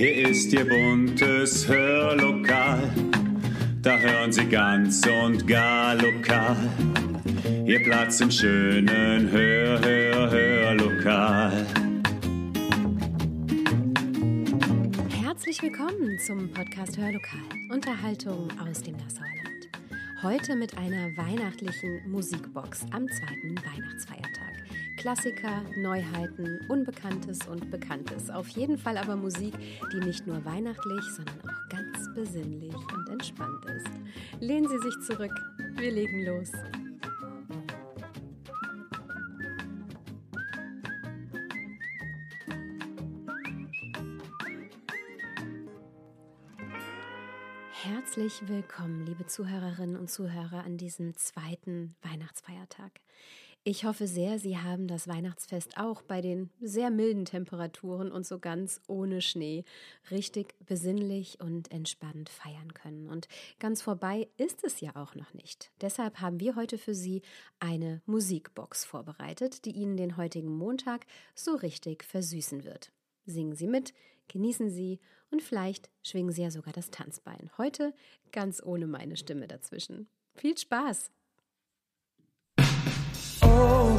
Hier ist Ihr buntes Hörlokal. Da hören Sie ganz und gar lokal. Ihr Platz im schönen Hör, Hör, Hörlokal. Herzlich willkommen zum Podcast Hörlokal. Unterhaltung aus dem Nassauerland. Heute mit einer weihnachtlichen Musikbox am zweiten Weihnachtsfeiertag. Klassiker, Neuheiten, Unbekanntes und Bekanntes. Auf jeden Fall aber Musik, die nicht nur weihnachtlich, sondern auch ganz besinnlich und entspannt ist. Lehnen Sie sich zurück, wir legen los. Herzlich willkommen, liebe Zuhörerinnen und Zuhörer, an diesem zweiten Weihnachtsfeiertag. Ich hoffe sehr, Sie haben das Weihnachtsfest auch bei den sehr milden Temperaturen und so ganz ohne Schnee richtig besinnlich und entspannt feiern können. Und ganz vorbei ist es ja auch noch nicht. Deshalb haben wir heute für Sie eine Musikbox vorbereitet, die Ihnen den heutigen Montag so richtig versüßen wird. Singen Sie mit, genießen Sie und vielleicht schwingen Sie ja sogar das Tanzbein. Heute ganz ohne meine Stimme dazwischen. Viel Spaß! Oh,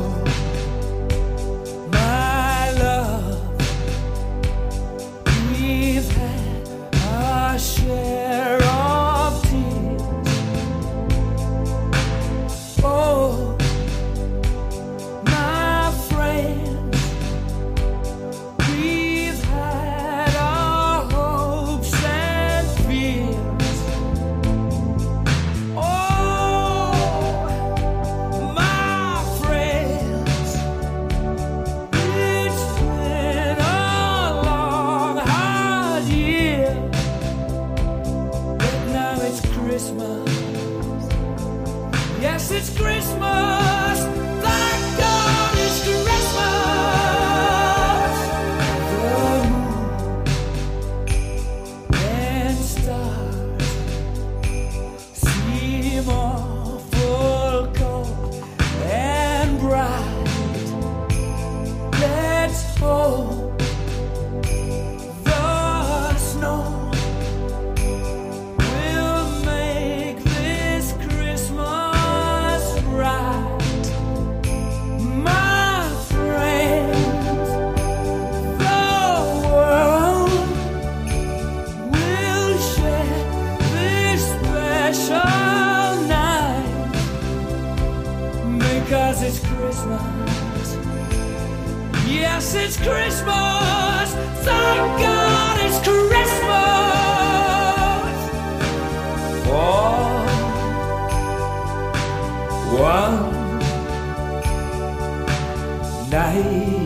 Christmas. Night.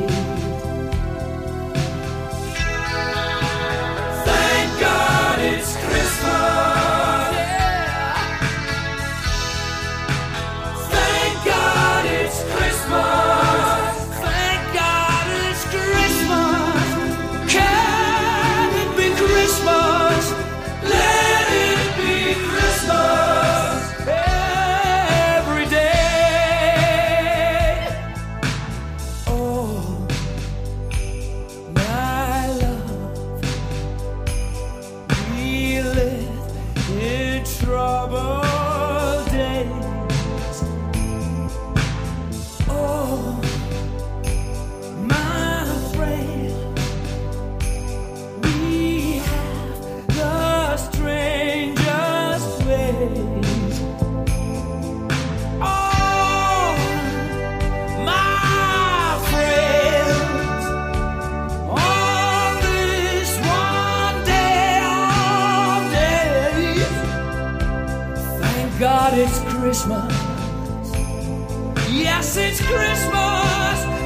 God it's Christmas. Yes, it's Christmas.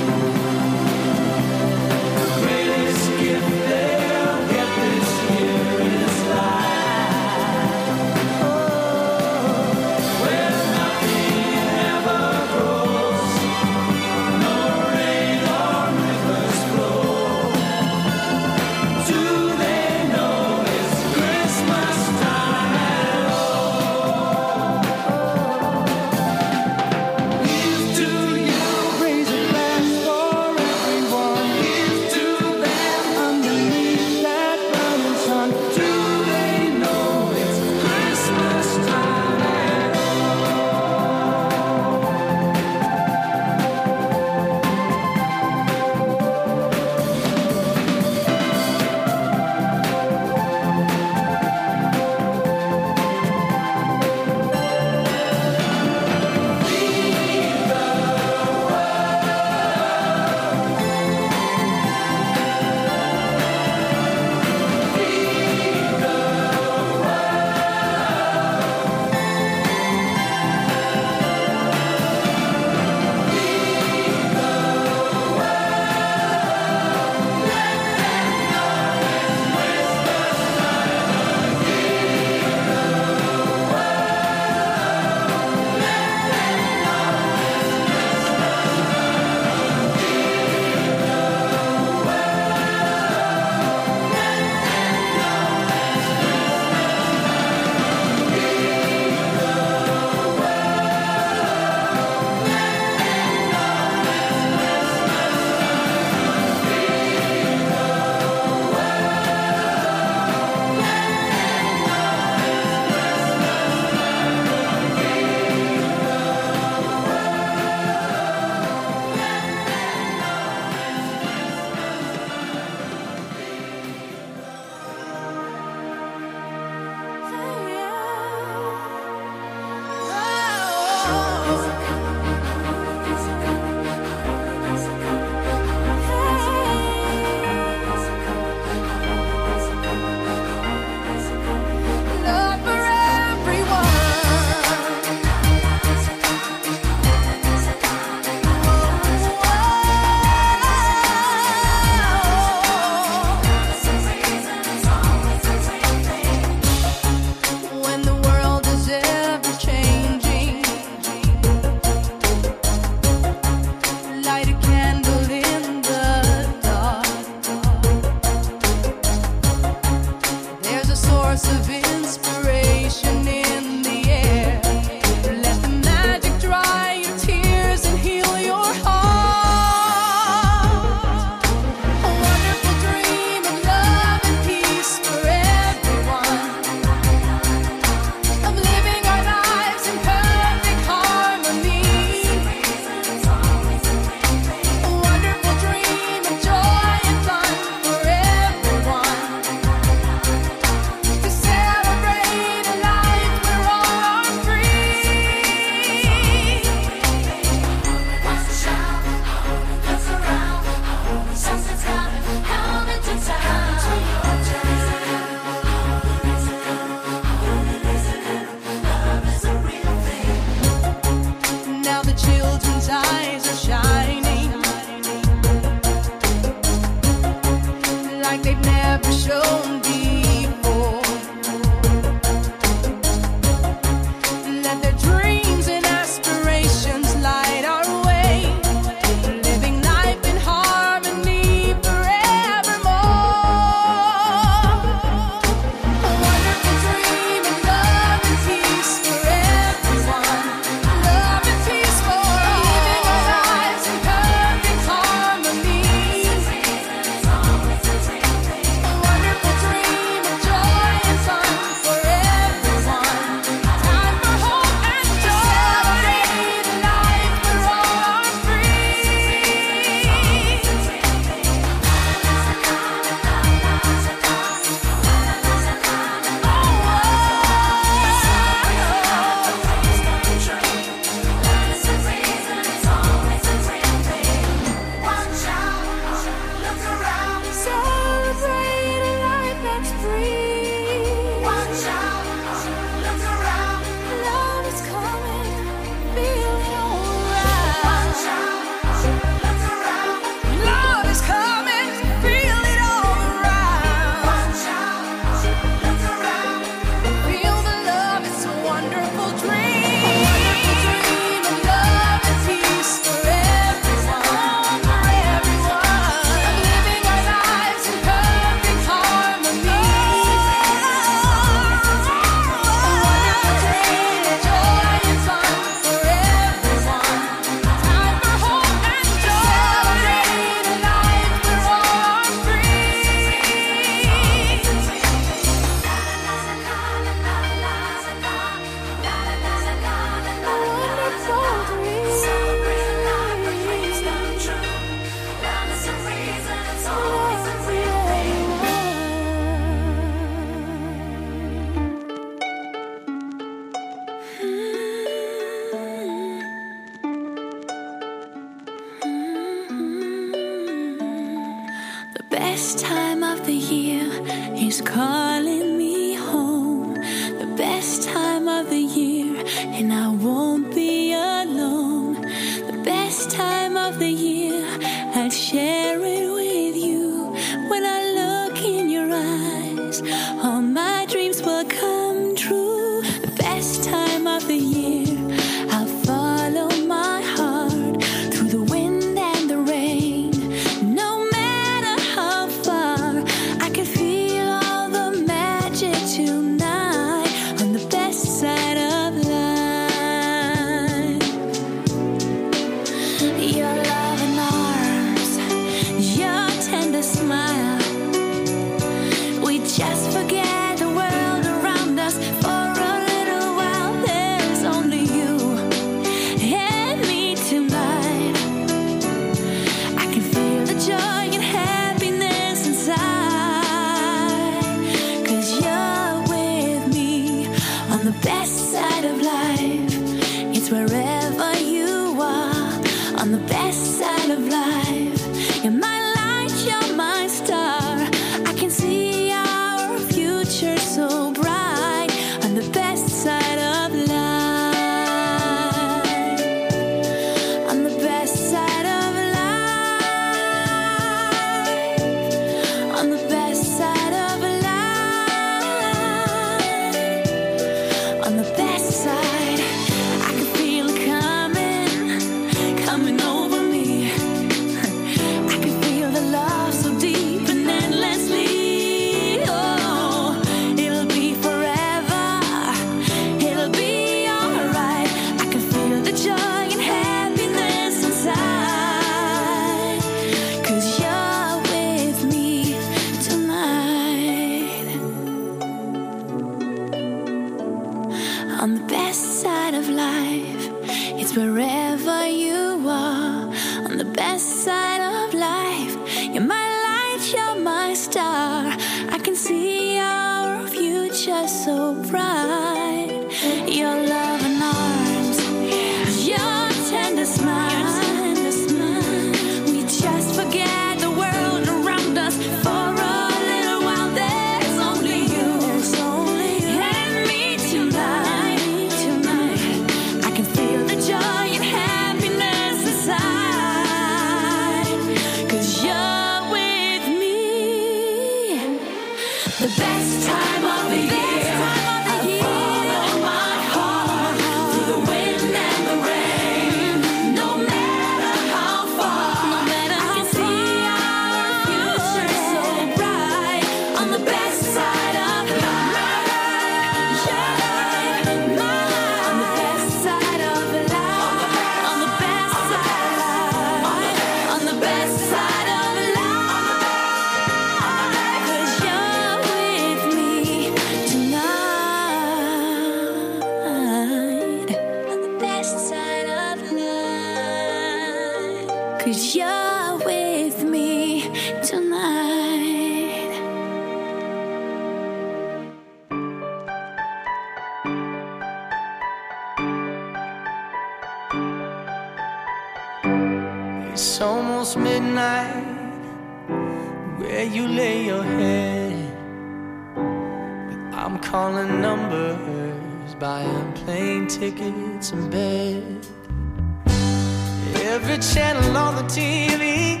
TV.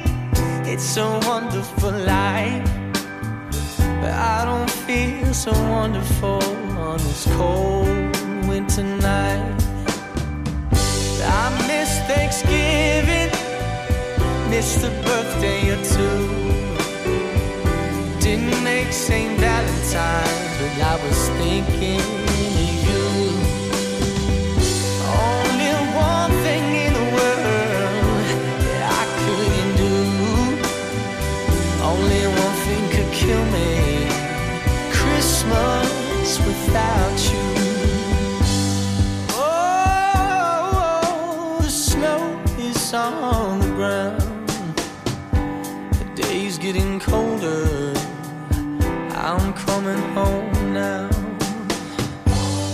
It's a wonderful life, but I don't feel so wonderful on this cold winter night. I miss Thanksgiving, miss the birthday or two. Didn't make St. Valentine's, but I was thinking without you. Oh, the snow is on the ground. The day's getting colder. I'm coming home now.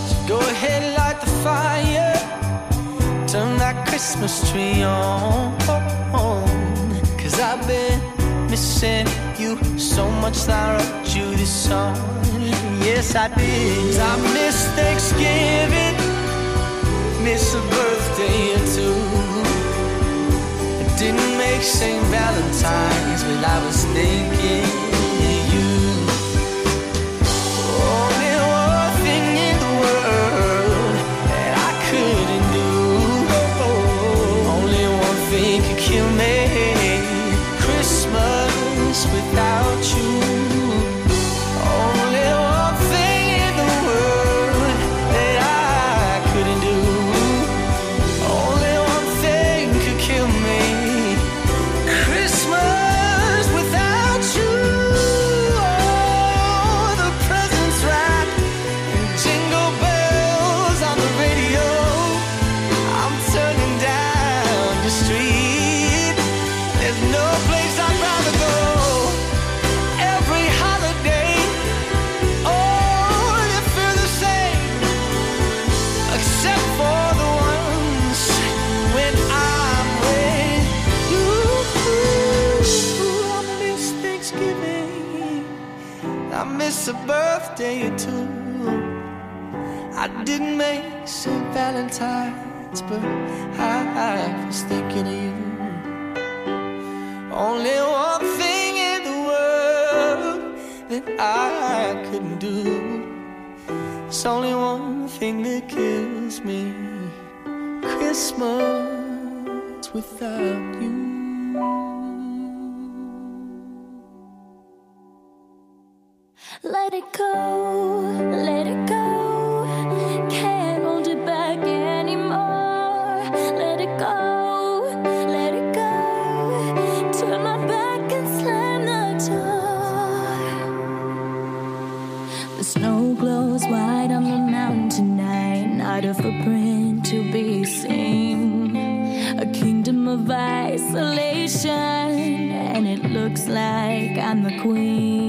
So go ahead, light the fire. Turn that Christmas tree on. Cause I've been missing you so much that I wrote you this song. Yes, I did. I miss Thanksgiving, miss a birthday or two. It didn't make St. Valentine's, but I was thinking miss a birthday or two. I didn't make St. Valentine's, but I was thinking of you. Only one thing in the world that I couldn't do. It's only one thing that kills me. Christmas without you. Let it go, let it go. Can't hold it back anymore. Let it go, let it go. Turn my back and slam the door. The snow glows white on the mountain tonight. Not a footprint to be seen. A kingdom of isolation, and it looks like I'm the queen.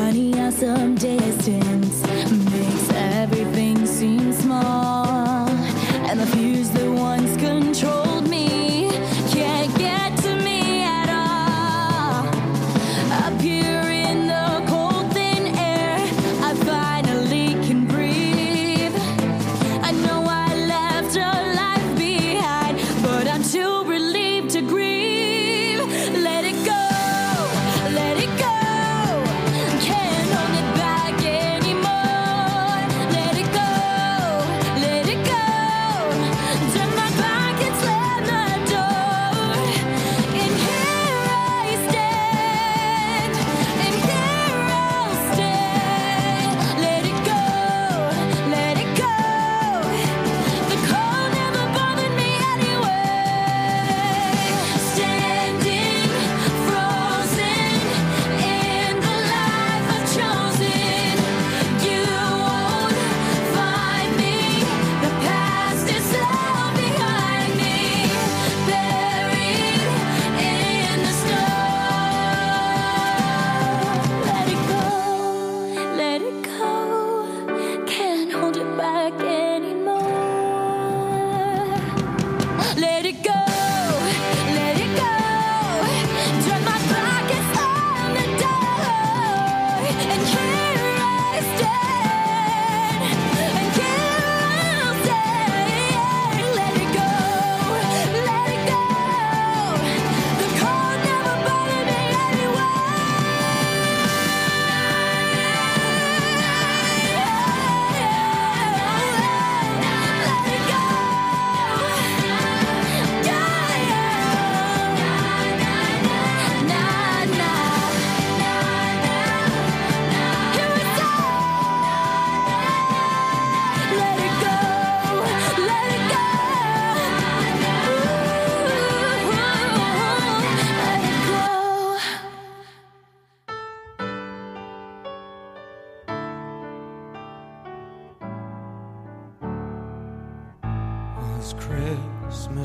funny how some distance makes everything seem small. And the fears that once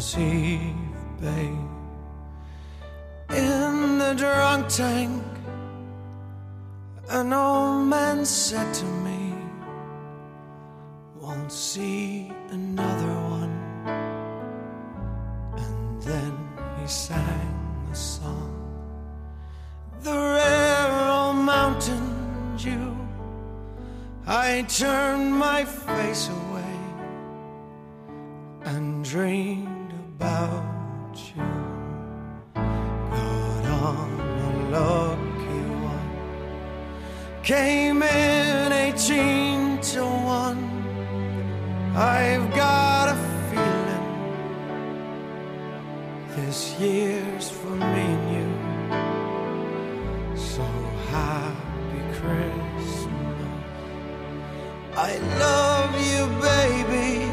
Christmas Eve, babe. In the drunk tank, an old man said to me, Won't see another one. And then he sang a song. The rare old mountain dew. I turned my face away Came in 18 to 1. I've got a feeling this year's for me and you. So happy Christmas. I love you, baby.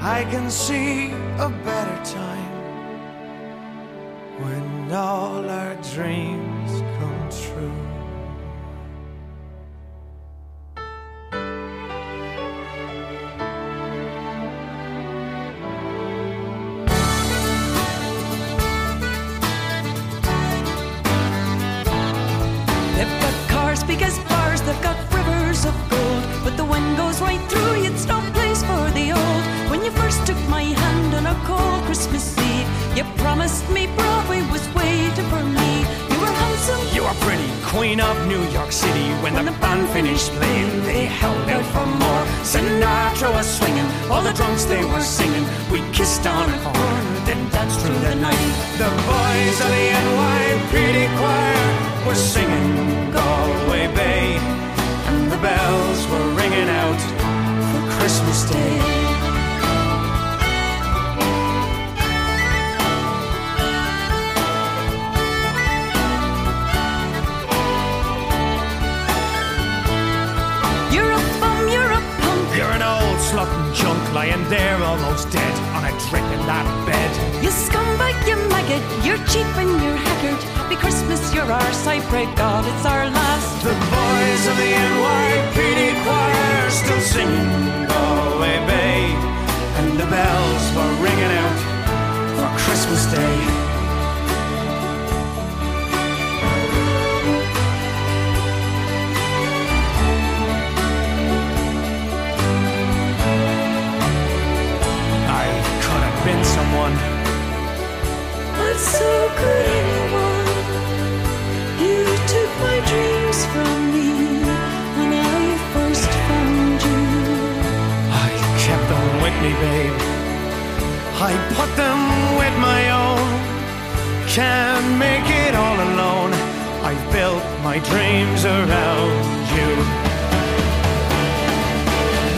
I can see a better time when all our dreams Christmas Day. you're a bum, you're a punk. Um. You're an old slut and junk lying there almost dead on a drink in that bed. You scumbag, you maggot, you're cheap and you're haggard. Happy Christmas, you're ours, I pray God it's our last. The boys of the NYPD choir still singing Galway Bay, and the bells were ringing out for Christmas Day. I could have been someone. But so could me, babe. I put them with my own. Can't make it all alone. I built my dreams around you.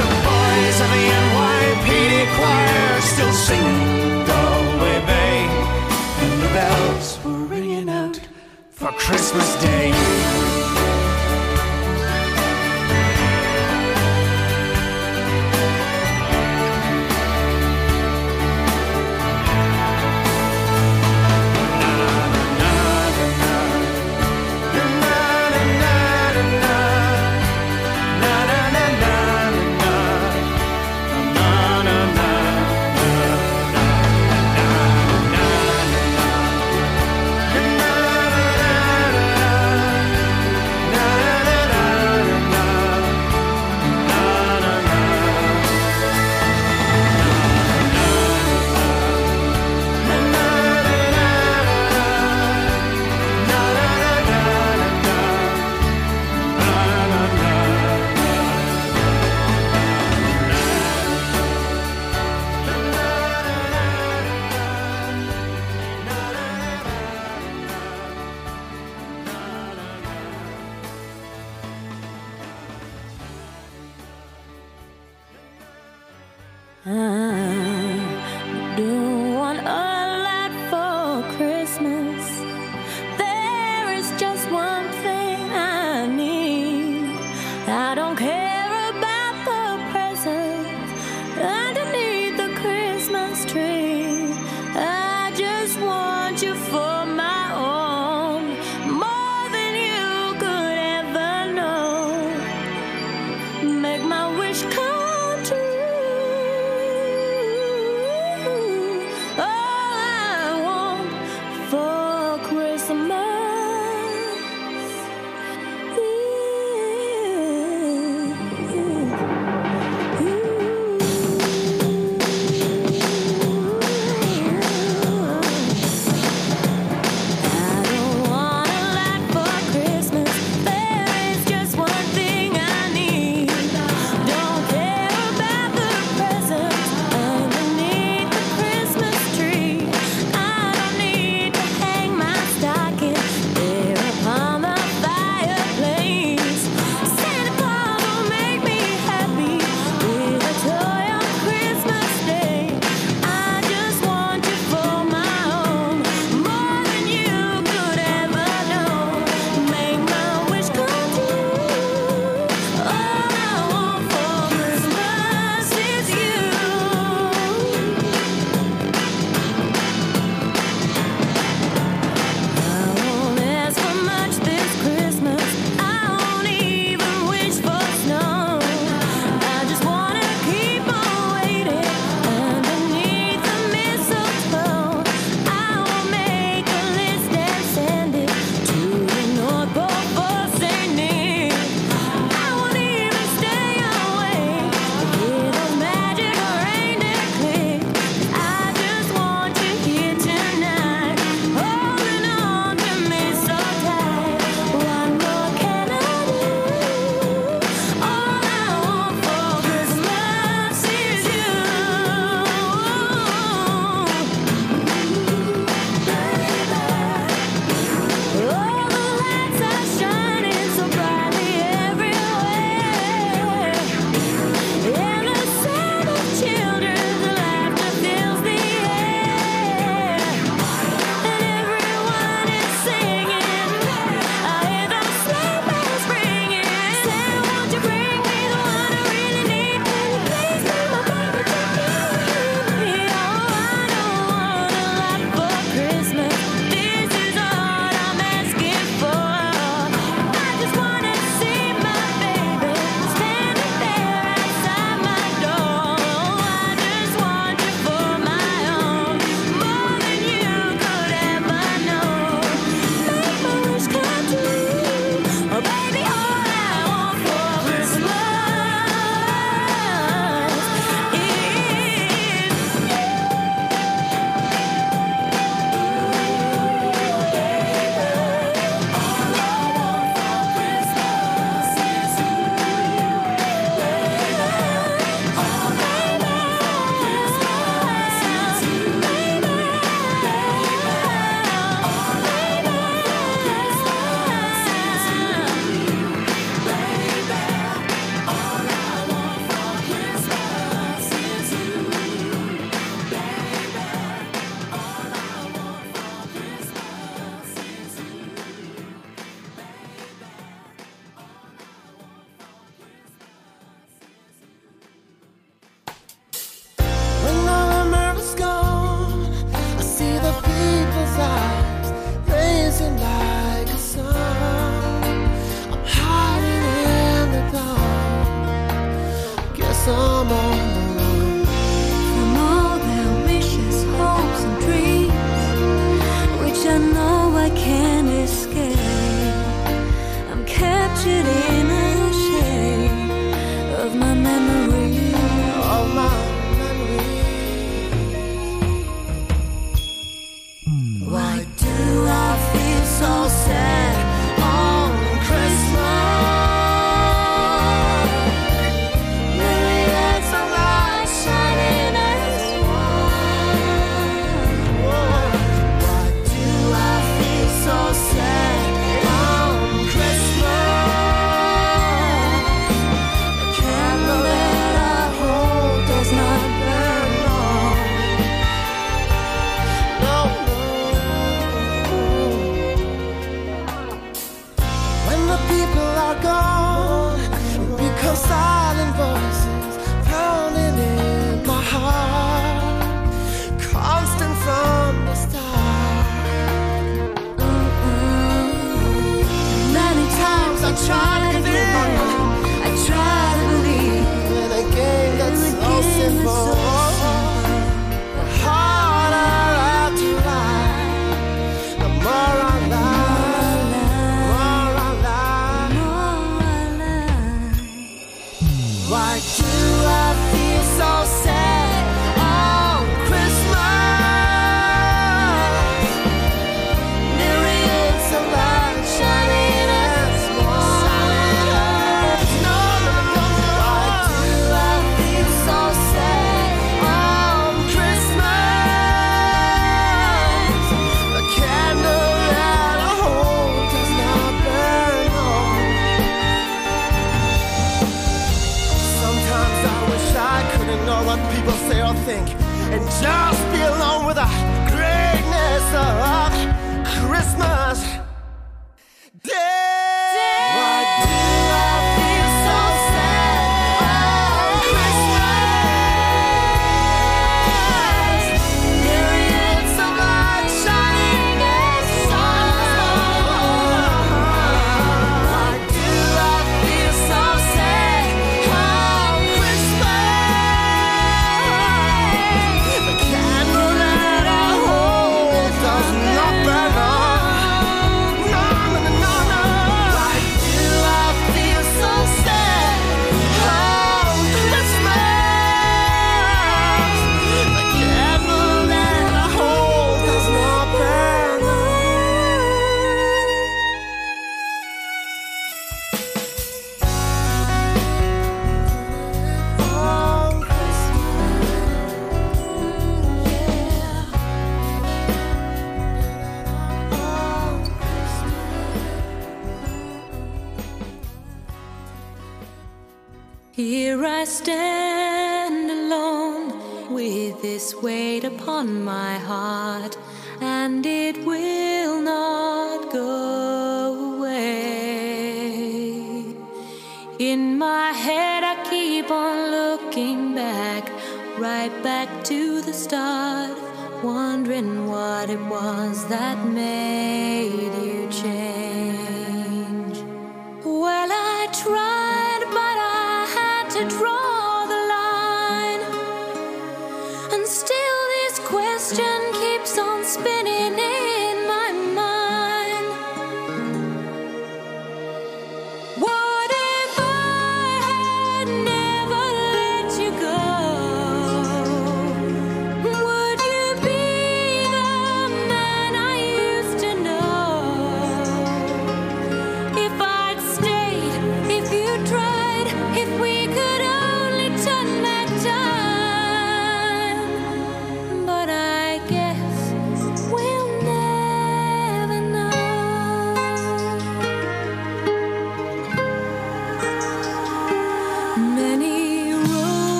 The boys of the NYPD choir still singing Galway Bay, and the bells were ringing out for Christmas Day.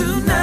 Tonight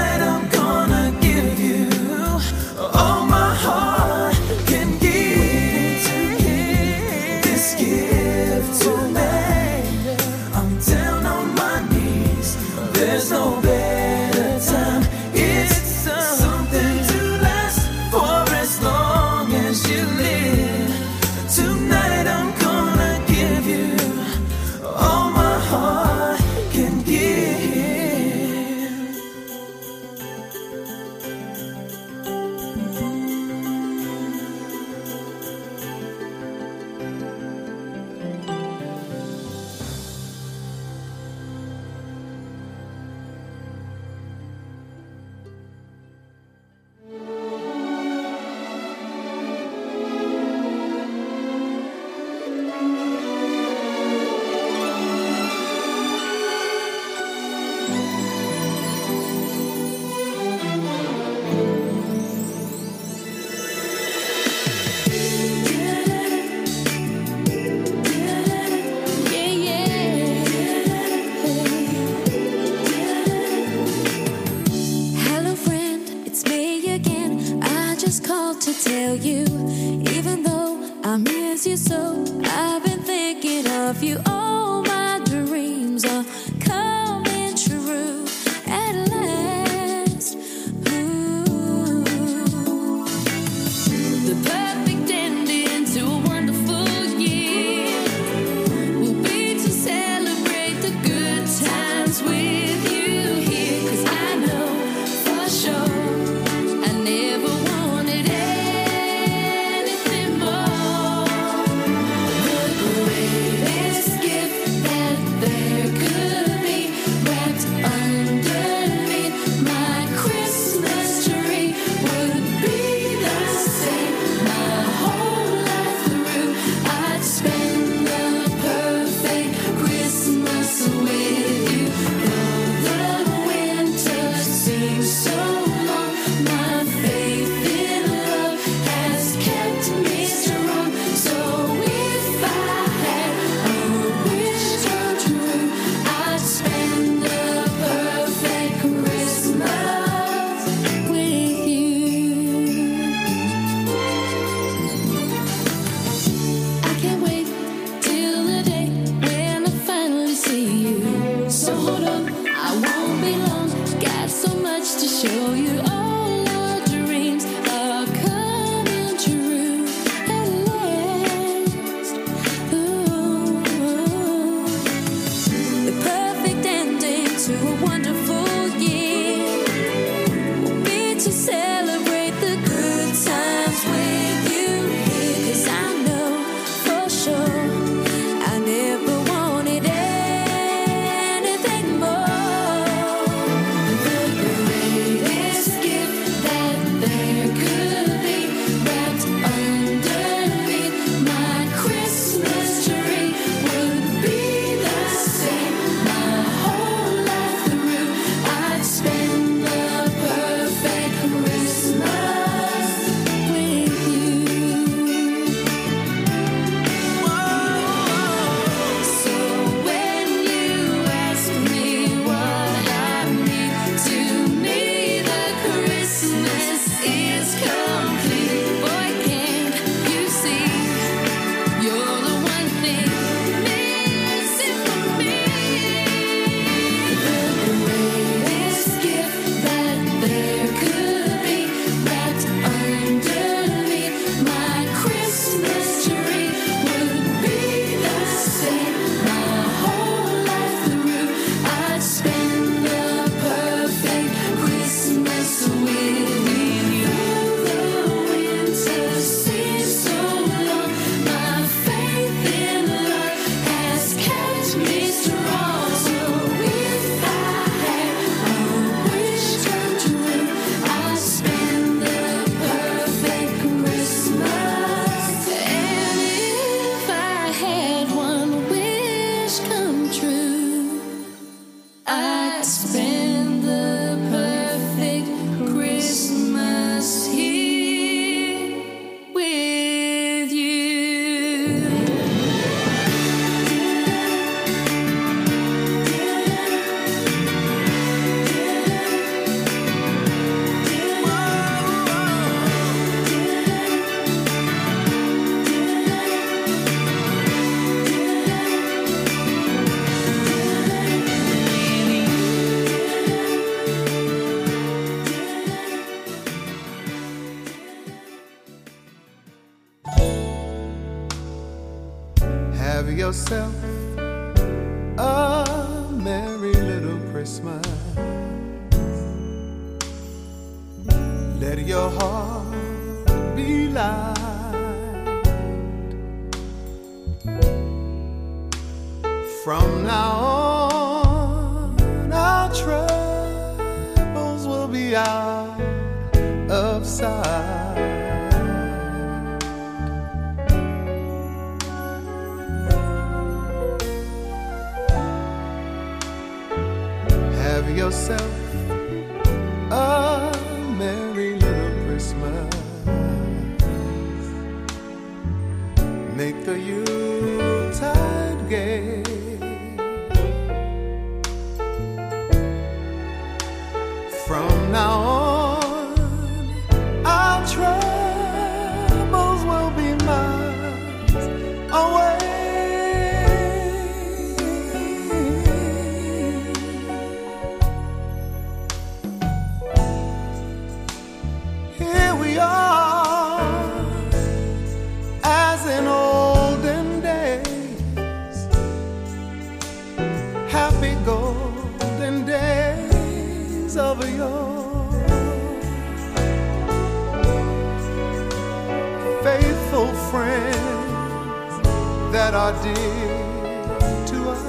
are dear to us.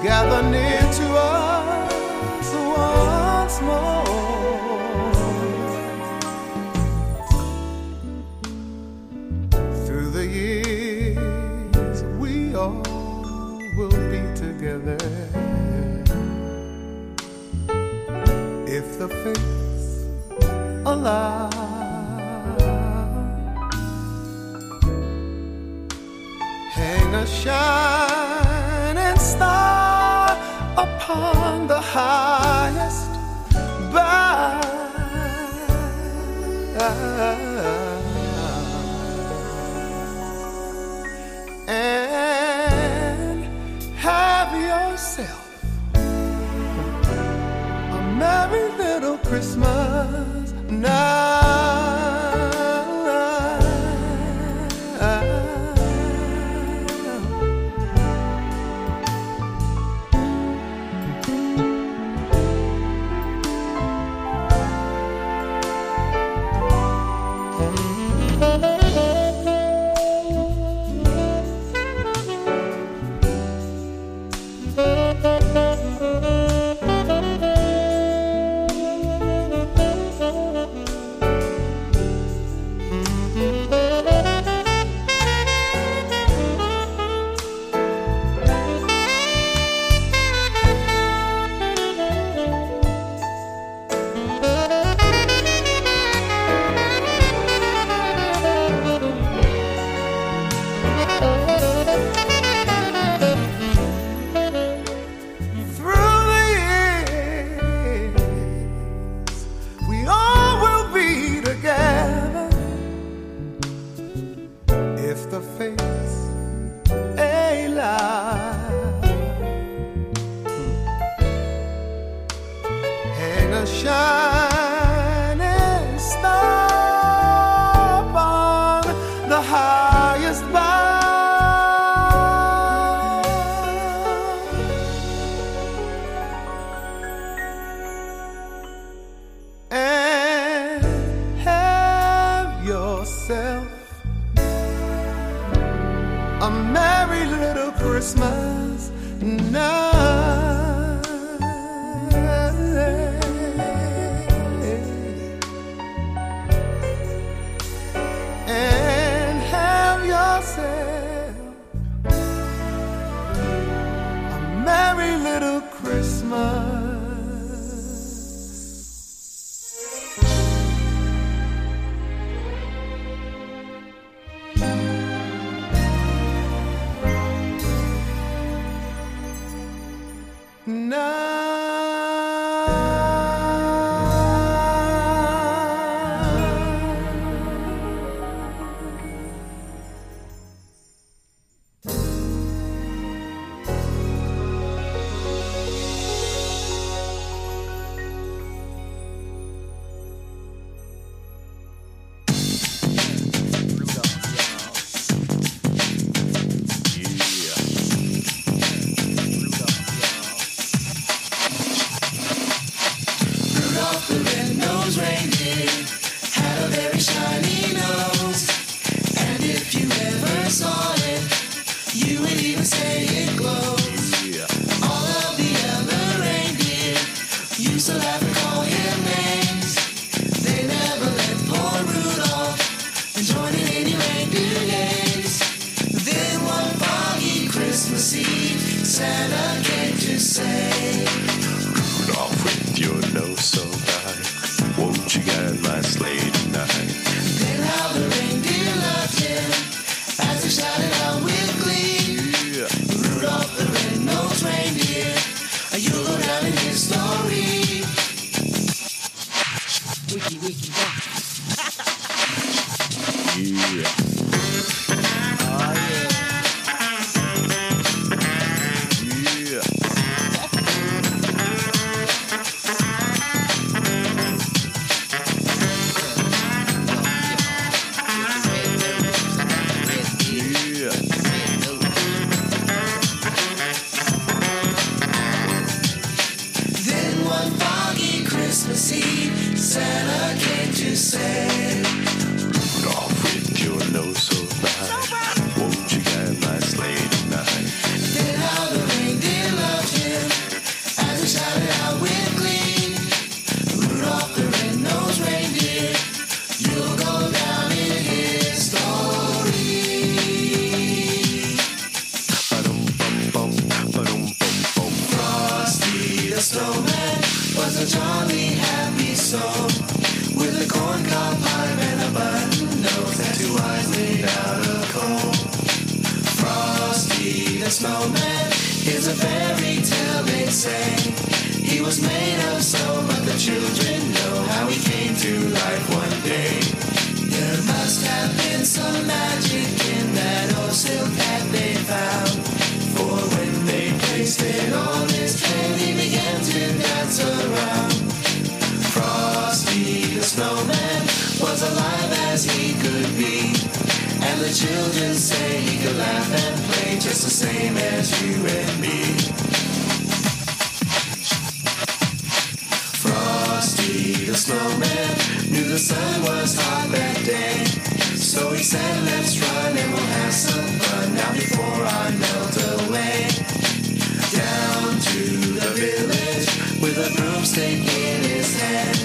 Gather near to us once more. Through the years, we all will be together. If the fates allow. shining star upon the highest bough. And have yourself a merry little Christmas. The sun was hot that day. So he said, let's run and we'll have some fun now before I melt away. Down to the village with a broomstick in his hand.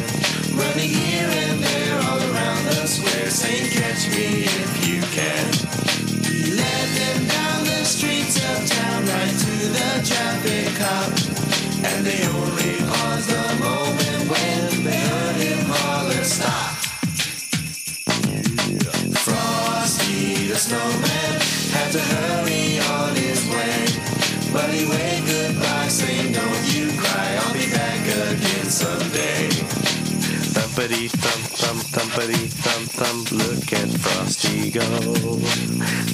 Running here and there all around the square saying, catch me if you can. He led them down the streets of town right to the traffic cop. And they only the snowman had to hurry on his way. But he waved goodbye saying, don't you cry, I'll be back again someday. Thumpity thump thump thumpity thump thump look at Frosty go.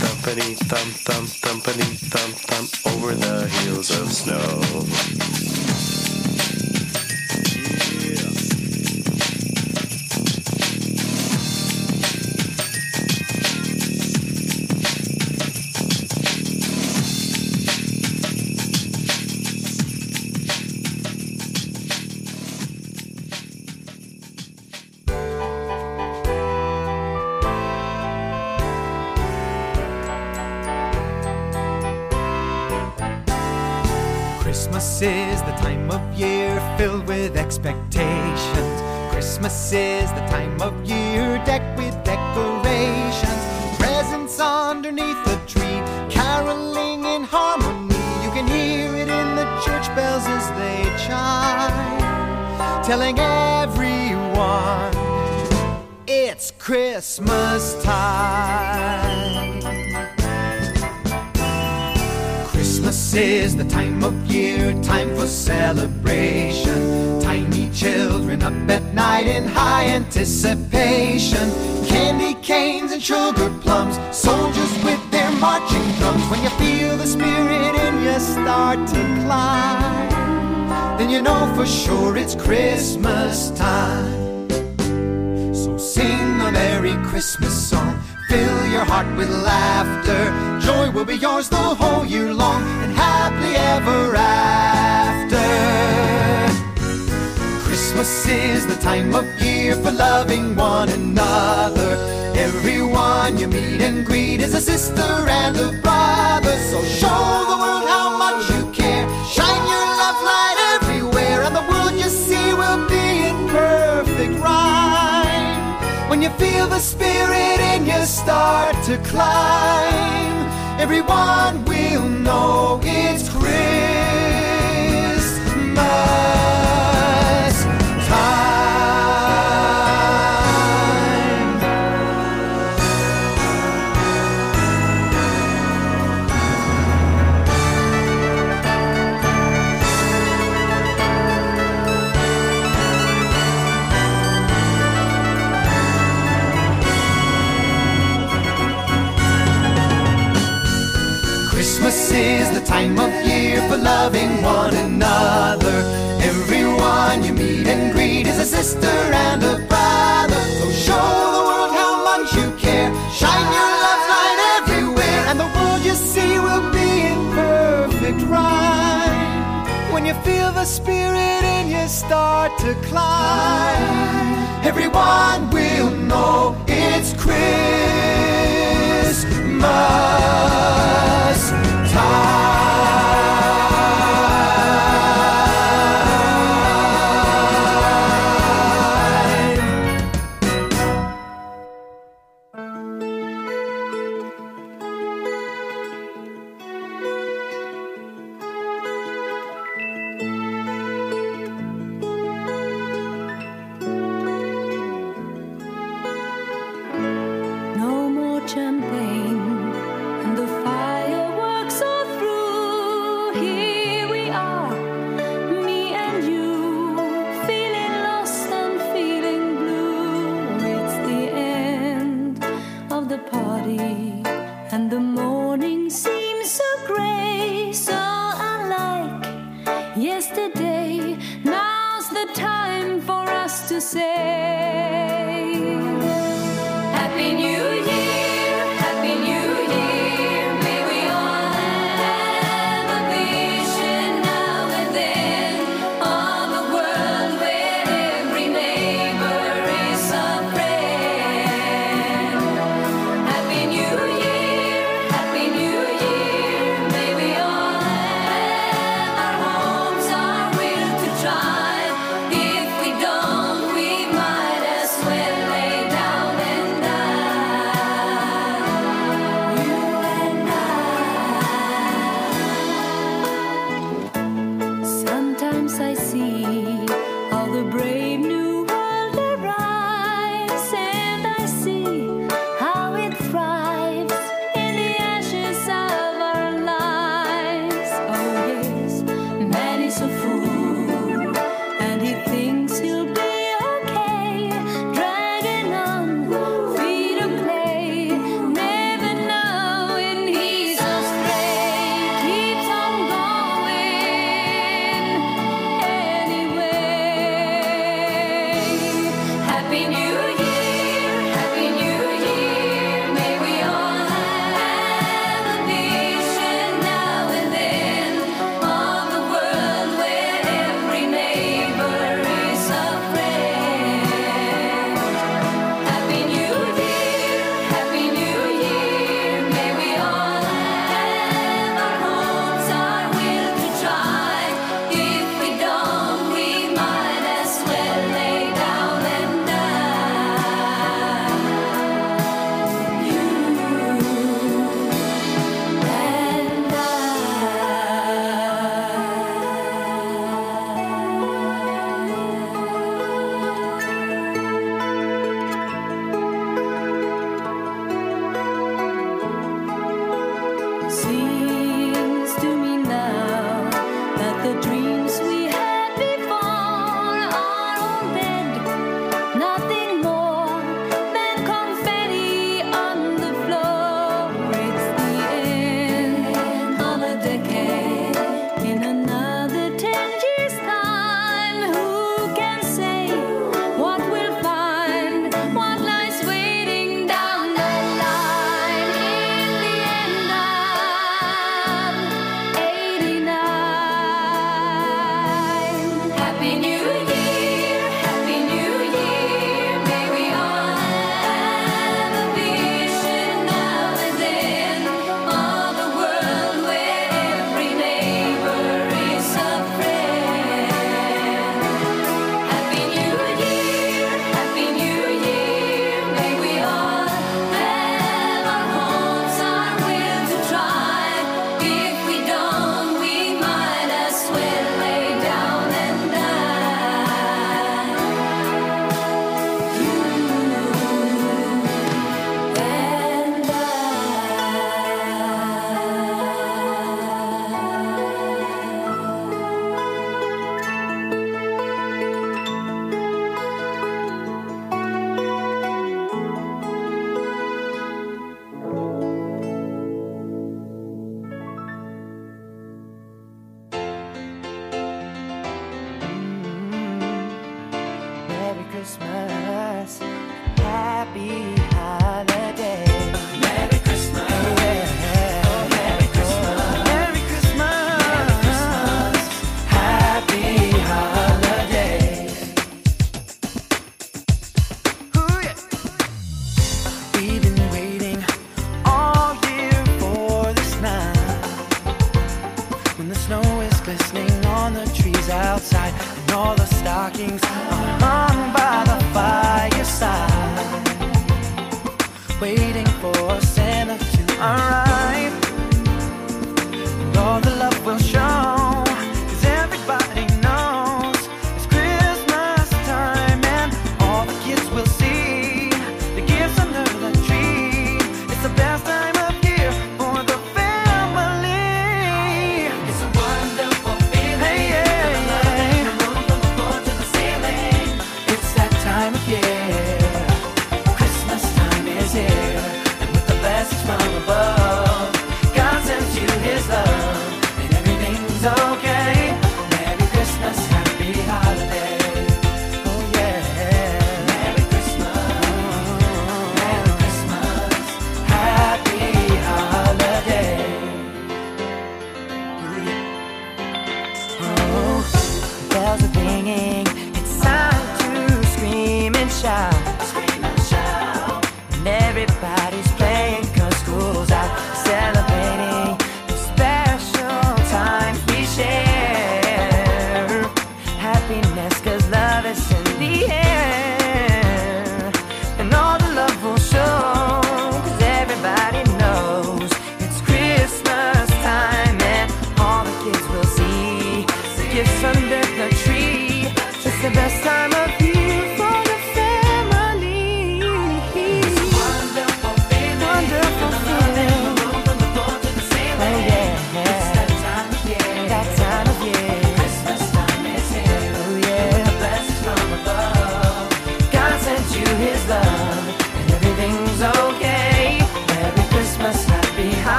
Thumpity thump thump thumpity thump thump over the hills of snow. Christmas time. Christmas is the time of year, time for celebration. Tiny children up at night in high anticipation. Candy canes and sugar plums, soldiers with their marching drums. When you feel the spirit in you start to climb, then you know for sure it's Christmas time. So sing a Merry Christmas song. Fill your heart with laughter. Joy will be yours the whole year long and happily ever after. Christmas is the time of year for loving one another. Everyone you meet and greet is a sister and a brother. So show you feel the spirit in you start to climb, everyone will know it's Christmas loving one another. Everyone you meet and greet is a sister and a brother. So show the world how much you care. Shine your love light everywhere, and the world you see will be in perfect rhyme. When you feel the spirit in you start to climb, everyone will know it's Christmas